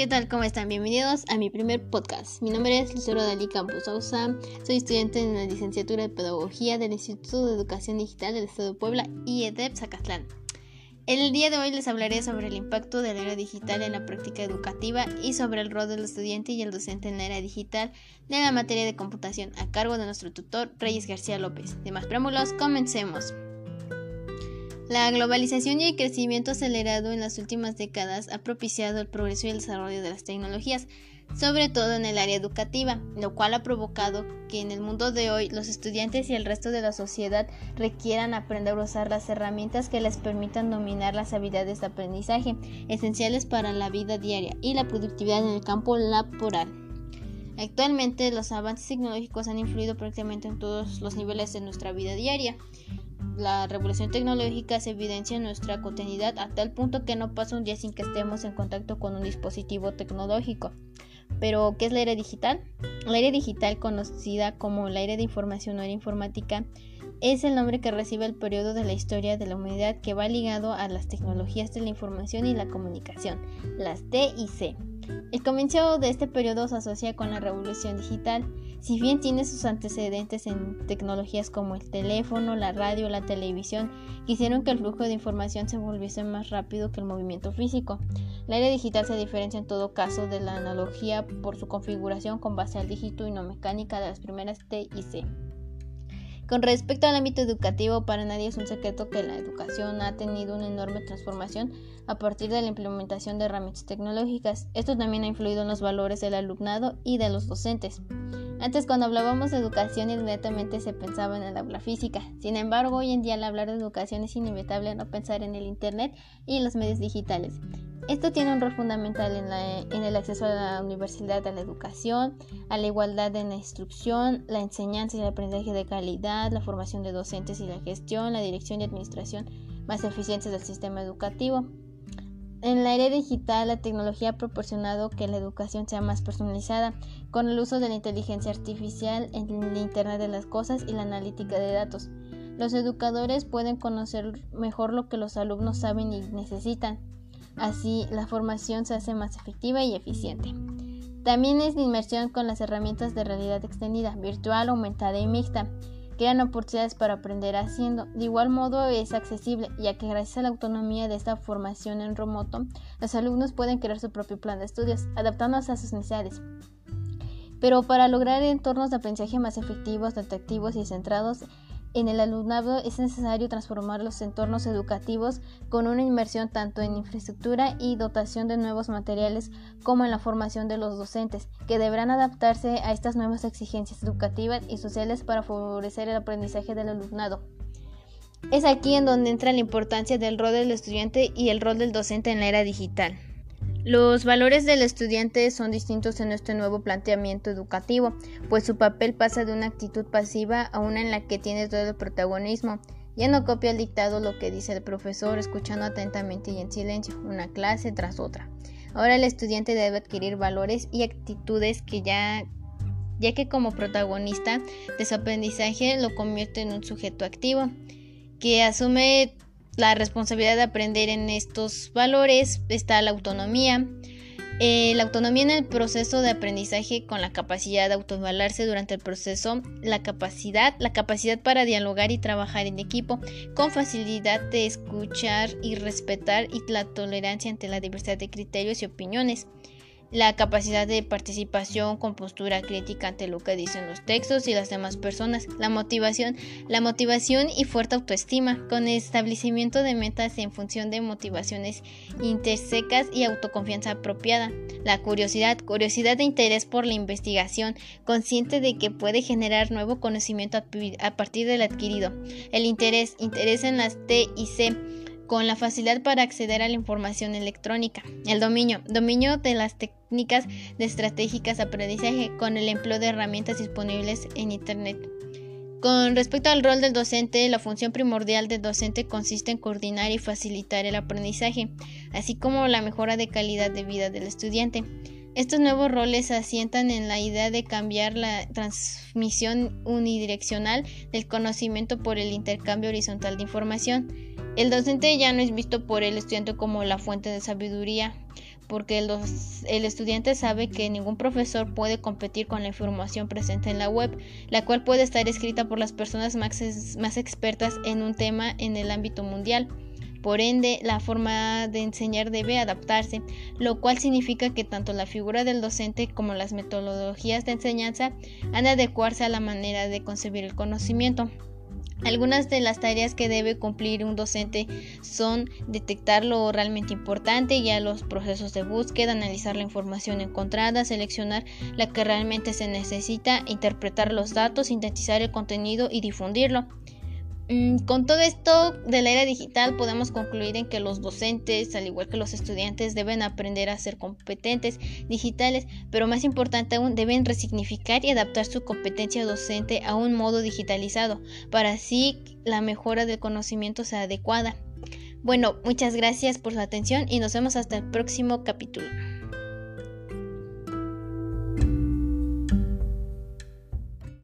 ¿Qué tal? ¿Cómo están? Bienvenidos a mi primer podcast. Mi nombre es Lucero Dalí Campos Sousa. Soy estudiante en la licenciatura de Pedagogía del Instituto de Educación Digital del Estado de Puebla y EDEP Zacatlán. El día de hoy les hablaré sobre el impacto de la era digital en la práctica educativa y sobre el rol del estudiante y el docente en la era digital de la materia de computación a cargo de nuestro tutor Reyes García López. De más preámbulos, comencemos. La globalización y el crecimiento acelerado en las últimas décadas ha propiciado el progreso y el desarrollo de las tecnologías, sobre todo en el área educativa, lo cual ha provocado que en el mundo de hoy los estudiantes y el resto de la sociedad requieran aprender a usar las herramientas que les permitan dominar las habilidades de aprendizaje esenciales para la vida diaria y la productividad en el campo laboral. Actualmente los avances tecnológicos han influido prácticamente en todos los niveles de nuestra vida diaria la revolución tecnológica se evidencia en nuestra cotidianidad a tal punto que no pasa un día sin que estemos en contacto con un dispositivo tecnológico. Pero, ¿qué es la era digital? La era digital, conocida como la era de información o era informática, es el nombre que recibe el periodo de la historia de la humanidad que va ligado a las tecnologías de la información y la comunicación, las TIC. El comienzo de este periodo se asocia con la revolución digital, si bien tiene sus antecedentes en tecnologías como el teléfono, la radio, la televisión, que hicieron que el flujo de información se volviese más rápido que el movimiento físico. La era digital se diferencia en todo caso de la analogía por su configuración con base al dígito y no mecánica de las primeras TIC. Con respecto al ámbito educativo, para nadie es un secreto que la educación ha tenido una enorme transformación a partir de la implementación de herramientas tecnológicas. Esto también ha influido en los valores del alumnado y de los docentes. Antes cuando hablábamos de educación inmediatamente se pensaba en el aula física. Sin embargo, hoy en día al hablar de educación es inevitable no pensar en el Internet y en los medios digitales. Esto tiene un rol fundamental en, el acceso a la universidad, a la educación, a la igualdad en la instrucción, la enseñanza y el aprendizaje de calidad, la formación de docentes y la gestión, la dirección y administración más eficientes del sistema educativo. En la era digital, la tecnología ha proporcionado que la educación sea más personalizada, con el uso de la inteligencia artificial, el Internet de las Cosas y la analítica de datos. Los educadores pueden conocer mejor lo que los alumnos saben y necesitan Así, la formación se hace más efectiva y eficiente. También es de inmersión con las herramientas de realidad extendida, virtual, aumentada y mixta. Crean oportunidades para aprender haciendo. De igual modo es accesible, ya que gracias a la autonomía de esta formación en remoto, los alumnos pueden crear su propio plan de estudios, adaptándose a sus necesidades. Pero para lograr entornos de aprendizaje más efectivos, atractivos y centrados en el alumnado es necesario transformar los entornos educativos con una inversión tanto en infraestructura y dotación de nuevos materiales como en la formación de los docentes, que deberán adaptarse a estas nuevas exigencias educativas y sociales para favorecer el aprendizaje del alumnado. Es aquí en donde entra la importancia del rol del estudiante y el rol del docente en la era digital. Los valores del estudiante son distintos en este nuevo planteamiento educativo, pues su papel pasa de una actitud pasiva a una en la que tiene todo el protagonismo. Ya no copia el dictado lo que dice el profesor, escuchando atentamente y en silencio, una clase tras otra. Ahora el estudiante debe adquirir valores y actitudes que ya ya que como protagonista de su aprendizaje lo convierte en un sujeto activo, que asume la responsabilidad de aprender en estos valores está la autonomía. Eh, la autonomía en el proceso de aprendizaje con la capacidad de autoevaluarse durante el proceso, la capacidad, la capacidad para dialogar y trabajar en equipo, con facilidad de escuchar y respetar y la tolerancia ante la diversidad de criterios y opiniones la capacidad de participación con postura crítica ante lo que dicen los textos y las demás personas, la motivación, la motivación y fuerte autoestima, con establecimiento de metas en función de motivaciones intersecas y autoconfianza apropiada, la curiosidad, curiosidad de interés por la investigación, consciente de que puede generar nuevo conocimiento a partir del adquirido, el interés, interés en las T y C, con la facilidad para acceder a la información electrónica. El dominio, dominio de las técnicas de estratégicas aprendizaje con el empleo de herramientas disponibles en Internet. Con respecto al rol del docente, la función primordial del docente consiste en coordinar y facilitar el aprendizaje, así como la mejora de calidad de vida del estudiante. Estos nuevos roles se asientan en la idea de cambiar la transmisión unidireccional del conocimiento por el intercambio horizontal de información. El docente ya no es visto por el estudiante como la fuente de sabiduría, porque el, estudiante sabe que ningún profesor puede competir con la información presente en la web, la cual puede estar escrita por las personas más, más expertas en un tema en el ámbito mundial. Por ende, la forma de enseñar debe adaptarse, lo cual significa que tanto la figura del docente como las metodologías de enseñanza han de adecuarse a la manera de concebir el conocimiento. Algunas de las tareas que debe cumplir un docente son detectar lo realmente importante, ya los procesos de búsqueda, analizar la información encontrada, seleccionar la que realmente se necesita, interpretar los datos, sintetizar el contenido y difundirlo. Mm, con todo esto de la era digital podemos concluir en que los docentes, al igual que los estudiantes, deben aprender a ser competentes digitales, pero más importante aún, deben resignificar y adaptar su competencia docente a un modo digitalizado, para así la mejora del conocimiento sea adecuada. Bueno, muchas gracias por su atención y nos vemos hasta el próximo capítulo.